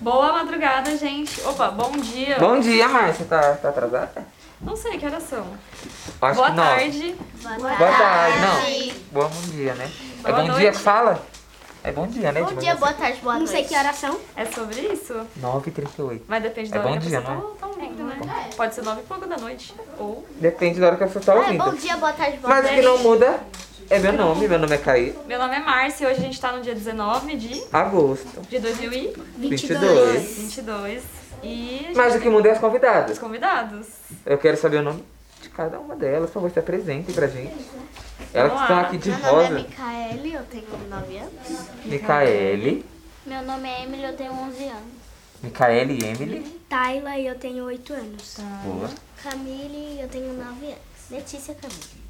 Boa madrugada, gente. Opa, bom dia. Bom dia, Márcia. Tá, tá atrasada? Não sei que horas são. Acho Boa que tarde. Boa tarde. Não. Boa bom dia, né? é Boa bom noite. dia que fala? É bom dia, né? Bom dia, boa tarde, boa Não noite. sei que horas são. É sobre isso? 9h38. Mas depende É da hora bom que a dia, pessoa né? tá, tá ouvindo, né? Pode ser nove e pouco da noite. Ou. Depende da hora que você tá É, ouvindo. bom dia, boa tarde, boa Mas o noite. que não muda é meu nome. Meu nome é Caí. Meu nome é Márcia e hoje a gente tá no dia 19 de, Agosto. de 2022. 22. E Mas o que muda é as convidadas. os convidados. Eu quero saber o nome cada uma delas. Por favor, se apresentem pra gente. Elas que lá. aqui de Meu nome é rosa. Micaele, eu tenho 9 anos. Micaele. Meu nome é Emily, eu tenho 11 anos. Micaele e Emily. Tayla e eu tenho 8 anos. Boa. Camille, eu tenho 9 anos. Letícia Camille.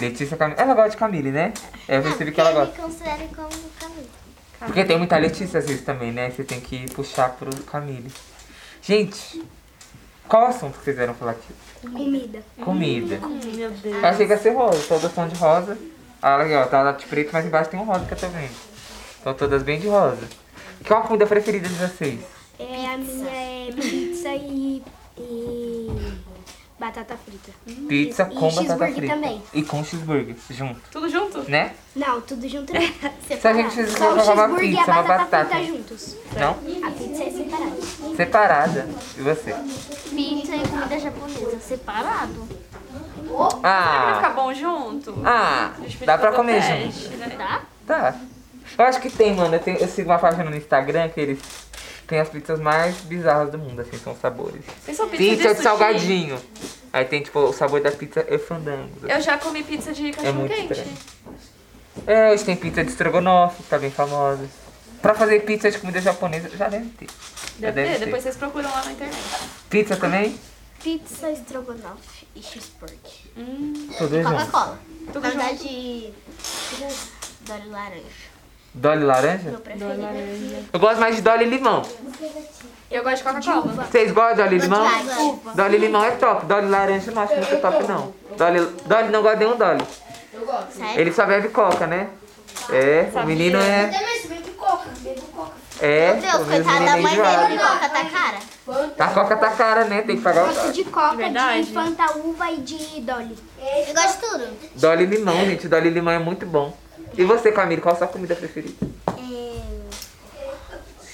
Letícia Camille. Ela gosta de Camille, né? Eu percebi que ela gosta. me considerem como Camille. Porque tem muita Letícia às vezes também, né? Você tem que puxar pro Camille. Gente, qual assunto que vocês vieram falar aqui? Comida. Comida. Meu Deus. Eu achei que ia ser rosa, todas são de rosa. Ah, legal, tá lá de preto, mas embaixo tem um rosa que eu tô vendo. Estão todas bem de rosa. Qual a comida preferida de vocês? É, a minha é batata frita. Pizza E com batata cheeseburger frita. também. E com cheeseburger, junto, Tudo junto? né? Não, tudo junto não. Se a gente fizer Só o uma cheeseburger e a pizza, uma batata, batata. frita juntos. Não? A pizza é separada. Separada. E você? Pizza e comida japonesa, separado. Vai ficar Ah, bom junto? ah, dá pra comer teste, junto. né? Tá? Tá. Eu acho que tem, mano. Eu, tenho- eu sigo uma página no Instagram que eles têm as pizzas mais bizarras do mundo, assim, são os sabores. Tem pizza, Pizza de sushi? salgadinho. Aí tem, tipo, o sabor da pizza é fandango. Eu já comi pizza de cachorro muito quente. estranho. É, hoje tem pizza de estrogonofe, que tá bem famosa. Pra fazer pizza de comida japonesa, já deve ter. Já Deve, ter, ter. depois vocês procuram lá na internet. Pizza também? Pizza, estrogonofe e cheeseburger. Junto. Coca-Cola. Na verdade, Dolly laranja. Dolly laranja? Meu preferido. Eu gosto mais de Dolly limão. Eu gosto de Coca-Cola. Vocês gostam de Dolly limão? Uva. Dolly limão é top. Dolly laranja eu não acho muito top, não. Dolly, Dolly não gosta de nenhum Dolly. Sério? Ele só bebe coca, né? É, o menino é. É, Meu Deus, o coitada da é mãe enjoado. dele de coca tá cara. A coca tá cara, né? Tem que pagar Gosto o de coca, Verdade. de Fanta uva e de Dolly. Eu gosto de tudo. Dolly limão, gente. Dolly limão é muito bom. E você, Camille, qual a sua comida preferida? É,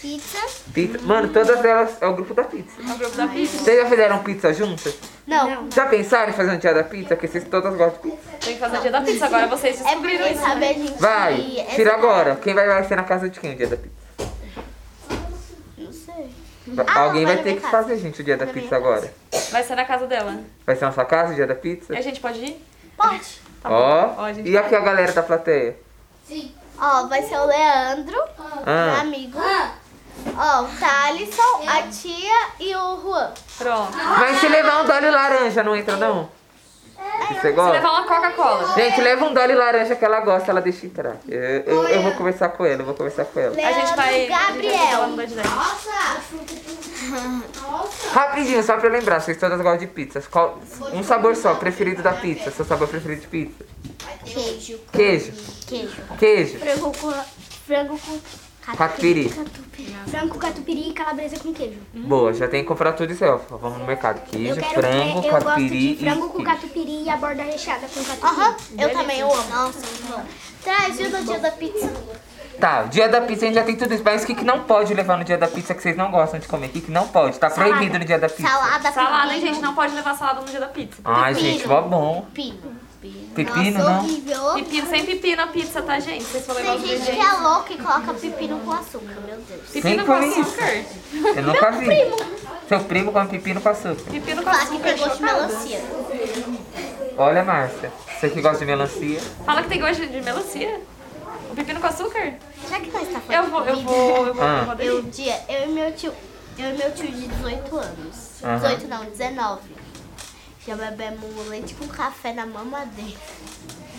Pizza. Pizza. Mano, todas elas é o grupo da pizza. É o grupo da pizza. Vocês já fizeram pizza juntas? Não. Já pensaram em fazer um dia da pizza? Que vocês todas gostam de pizza. Tem que fazer o dia da pizza. Agora vocês É descobriram porque, isso. sabe, né? a gente... Vai, é tira agora. Quem vai, vai ser na casa de quem o dia da pizza? Não sei. Vai- Ah, Alguém vai vai na ter que casa. fazer, gente, o dia da pizza agora. Vai ser na casa dela. Vai ser na sua casa o dia da pizza? E a gente pode ir? Pode. Tá bom. Ó, Ó, a gente e aqui a galera da plateia? Ó, vai ser o Leandro, meu Ah, amigo. Ó, o Thalisson, a tia e o Juan. Pronto. mas se levar um Dolly laranja, não entra não? Que você Se gosta? levar uma Coca-Cola. Gente, leva um Dolly laranja que ela gosta, ela deixa entrar. Eu, eu, eu vou conversar com ela, eu vou conversar com ela. A gente vai. Gabriel. A gente vai falar no dois dez. Rapidinho, só pra lembrar, vocês todas gostam de pizzas. Qual, um sabor só, preferido da pizza. Seu sabor preferido de pizza? Queijo. Queijo. Queijo. Queijo. Frango com... Frango com... Catupiry. Catupiry. Frango, catupiry e calabresa com queijo. Boa, já tem que comprar tudo isso aí, ó. Vamos no mercado. Eu Queijo, quero frango, é, eu gosto catupiry de frango e com queijo. catupiry e a borda recheada com catupiry. Aham, eu também, eu amo. Nossa, muito bom. Traz, viu, no dia da pizza? Tá, o dia da pizza a gente já tem tudo isso. Mas o que, que não pode levar no dia da pizza que vocês não gostam de comer? O que, que não pode? Tá Salada. proibido no dia da pizza. Salada, Salada, gente? Não pode levar salada no dia da pizza. Ai, Pepino. gente, mó bom. Pepino. Pepino, Nossa, não? horrível. Pepino sem pepino a pizza, tá, gente? Vocês vão levar Tem os gente que ingredientes. é louca e coloca pepino com açúcar, meu Deus. Pepino Quem com come isso? açúcar. Eu nunca vi. Seu primo come pepino com açúcar. Pepino com Fala que açúcar. tem gosto de chocada. melancia. Olha, Márcia. Você que gosta de melancia. Fala que tem gosto de melancia. O pepino com açúcar? Já que nós tá falando Eu vou, eu de vou, eu vou, Ah. eu vou Eu, aderir. dia, eu e meu tio, eu e meu tio de 18 anos. Aham. 18 não, 19. Já bebemos leite com café na mamadeira.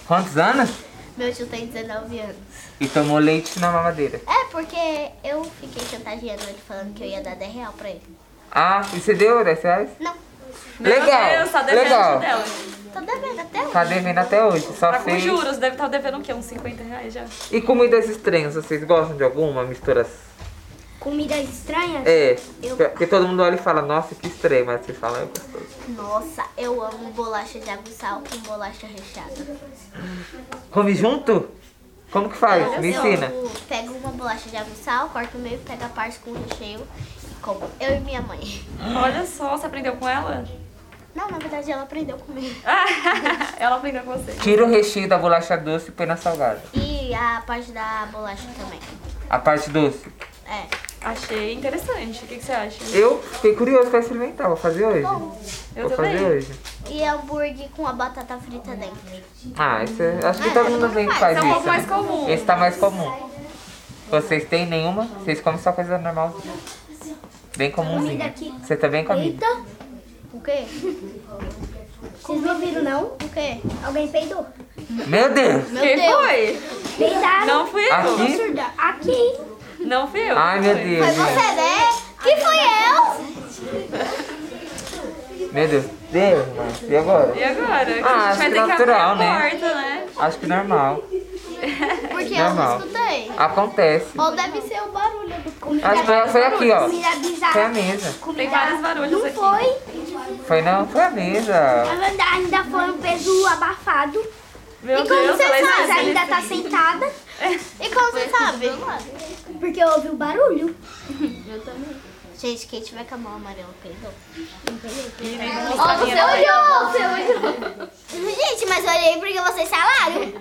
Quantos anos? Meu tio tem 19 anos. E tomou leite na mamadeira. É, porque eu fiquei chantageando ele falando que eu ia dar 10 real pra ele. Ah, e você deu 10 reais? Não, Meu Legal, Deus, tá devendo legal. dela. Tô devendo até hoje. Tá devendo até hoje, só Tá com fez. juros, deve estar devendo o quê? Uns 50 reais já. E comidas estranhas, vocês gostam de alguma? Misturas? Comidas estranhas? É, Eu- porque todo mundo olha e fala, nossa, que estranho, mas vocês falam, é gostoso. Nossa, eu amo bolacha de água e sal com bolacha recheada. Come junto? Como que faz? Me ensina. Eu pego uma bolacha de água e sal, corto o meio, pego a parte com recheio e como. Eu e minha mãe. Olha só, você aprendeu com ela? Não, na verdade ela aprendeu comigo. ela aprendeu com você. Tira o recheio da bolacha doce e põe na salgada. E a parte da bolacha também. A parte doce. É. Achei interessante. O que, que você acha? Eu fiquei curioso pra experimentar, vou fazer hoje. Eu vou também. fazer hoje. E hambúrguer com a batata frita dentro. Ah, esse é- acho que Ah, todo mundo não vem faz, esse é um isso. pouco mais né? comum. Esse tá mais comum. Vocês têm nenhuma? Vocês comem só coisa normal? Bem comumzinha. Comida aqui. Você também come? Eita, O quê? vocês não viram não? O quê? Alguém peidou? Meu Deus! Meu Quem Deus! foi? Peidaram. Não fui eu. Aqui? Aqui. Não fui eu. Ai, meu Foi. Deus. Foi você, né? Que fui eu? Meu Deus. Deus, mas e agora? E agora? Ah, a acho gente vai que ter que natural, abrir a né? porta, né? Acho que normal. Porque eu Normal. não escutei. Acontece. Ou deve ser o barulho do comida. Acho que foi, foi aqui, ó. Comida Foi a mesa. Tem vários barulhos Não aqui. foi. Foi não? Foi a mesa. Ainda foi um peso abafado. Meu E como Deus, você? Mas existe ainda tá sentada. E como você sabe? Porque eu ouvi o barulho. Eu também. Gente, quem tiver com a mão amarela. E vou Ó, você olhou, você olhou. Gente, mas eu olhei porque vocês falaram.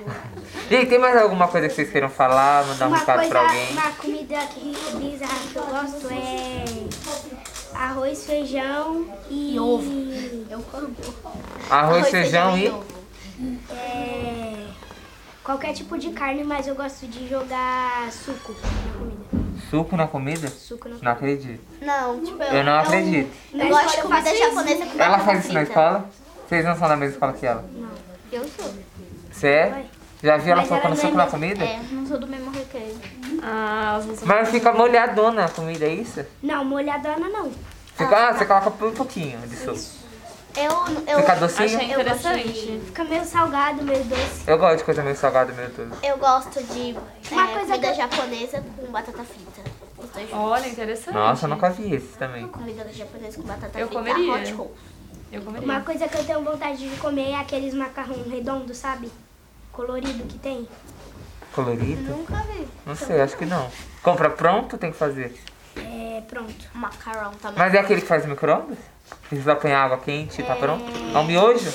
Gente, tem mais alguma coisa que vocês queiram falar? Mandar um Uma recado coisa, pra alguém? uma comida que bizarra que eu gosto é arroz, feijão e, ovo. Eu como. Arroz, feijão e... ovo. É, qualquer tipo de carne, mas eu gosto de jogar suco na comida. Suco na comida? Suco na Não acredito. Não, tipo, eu, Eu não acredito. Eu, gosto de comida japonesa com Ela faz isso na escola? Vocês não são da mesma escola que ela? Eu sou. Você é? Já viu ela colocando não é suco na comida? É, não sou do mesmo recreio. Ah, não Mas fica molhadona a comida, é isso? Não, molhadona não. Fica, ah, você coloca por um pouquinho de suco. Eu, eu, Fica docinho? Achei gosto interessante. Fica meio salgado, meio doce. Eu gosto de coisa meio salgada, meio tudo. eu gosto de Uma é, coisa comida que- japonesa com batata frita. Os dois juntos. Olha, interessante. Nossa, eu nunca vi esse também. Comida japonesa com batata Eu frita. comeria. Hot roll. Eu comeria. Uma coisa que eu tenho vontade de comer é aqueles macarrão redondo, sabe? Colorido que tem. Colorido? Nunca vi. Não sei, acho que não. Compra pronto, tem que fazer. É, pronto. Macarrão também. Mas é aquele que faz Precisa põe água quente e tá pronto? É um miojo?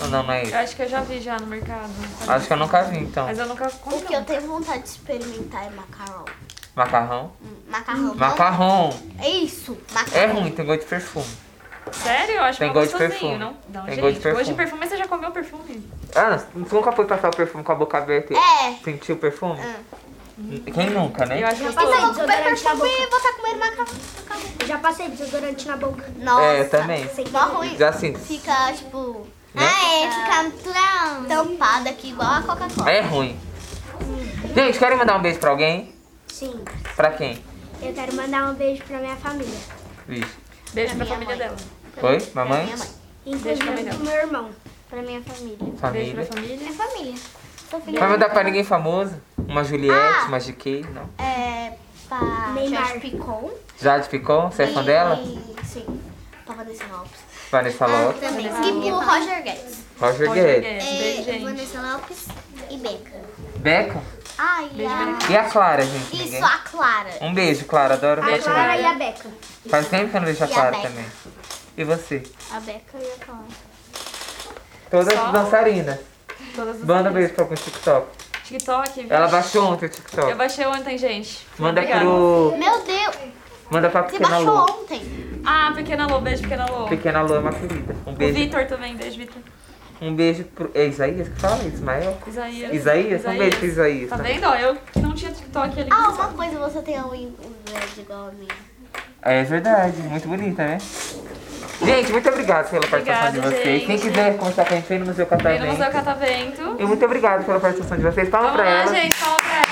Ou não, não é Eu isso? acho que eu já vi já no mercado. Acho que eu nunca vi, então. Mas eu nunca O comi. que eu tenho vontade de experimentar é macarrão. Macarrão? Hum, Macarrão. Macarrão. É isso, macarrão. É ruim, tem gosto de perfume. Sério? Eu acho Tem que é gosto de perfume. não? Não, Tem gente. gosto de Gosto de perfume. perfume, você já comeu perfume? Ah, você nunca foi passar o perfume com a boca aberta e É. sentir o perfume? Ah. Quem nunca, né? Eu acho Então eu gostoso. vou comer Desodorante na perfume e vou estar comendo macarrão. Eu já passei desodorante na boca. Nossa. É, eu também. Mó ruim. Já sinto. Fica, tipo... Né? Ah, é, fica. Tampada aqui, igual a Coca-Cola. É ruim. Gente, querem mandar um beijo pra alguém? Sim. Pra quem? Eu quero mandar um beijo pra minha família. Vixe. Beijo pra minha família mãe. dela. Foi? Pra Mamãe? minha mãe. Beijo pra Inclusive minha pro meu irmão. Pra minha família. Beijo Família. pra família. Minha família. Filha Vai mandar pra ninguém famoso? Uma Juliette, Ah. uma GK, não? É, pra Neymar. Jade Picon. Jade Picon, você é fã E- dela? Sim. Pra Vanessa Lopes. Vanessa Ah, Lopes. também. E pro Roger Guedes. Roger Roger Guedes. Guedes. Beijo, É, gente. Vanessa Lopes e Beca. Beca? Ai, Beijo, a... Beca. E a Clara, gente? Ninguém? Isso, a Clara. Um beijo, Clara. Adoro A Clara e a Beca. Faz tempo que eu não vejo a E a Clara Beca. também. E você? A Beca e a Clara. Todas Só? dançarinas. Todas as Manda beijo pra algum TikTok. TikTok. Ela baixou ontem o Eu TikTok. baixei ontem, gente. Manda Obrigada. pro. Meu Deus, Manda pra você Pequena baixou Lu. ontem. Ah, Pequena Lô. Beijo, Pequena Lô. Pequena Lu é uma querida. Um O beijo. Vitor também. Beijo, Vitor. Um beijo pro. É Isaías que fala? Ismael? Isaías. Isaías? Um beijo pro Isaías. Tá né? vendo? Ó, eu que não tinha TikTok ali. Ah, uma coisa, você tem um um verde igual a mim. É verdade, muito bonita, né? Gente, muito obrigado pela participação de Obrigada, vocês. Quem gente. quiser conversar com a gente, vem no Museu Vem no Catavento. Museu Catavento. E muito obrigado pela participação de vocês. Fala Vamos pra lá, ela. gente. Fala pra ela.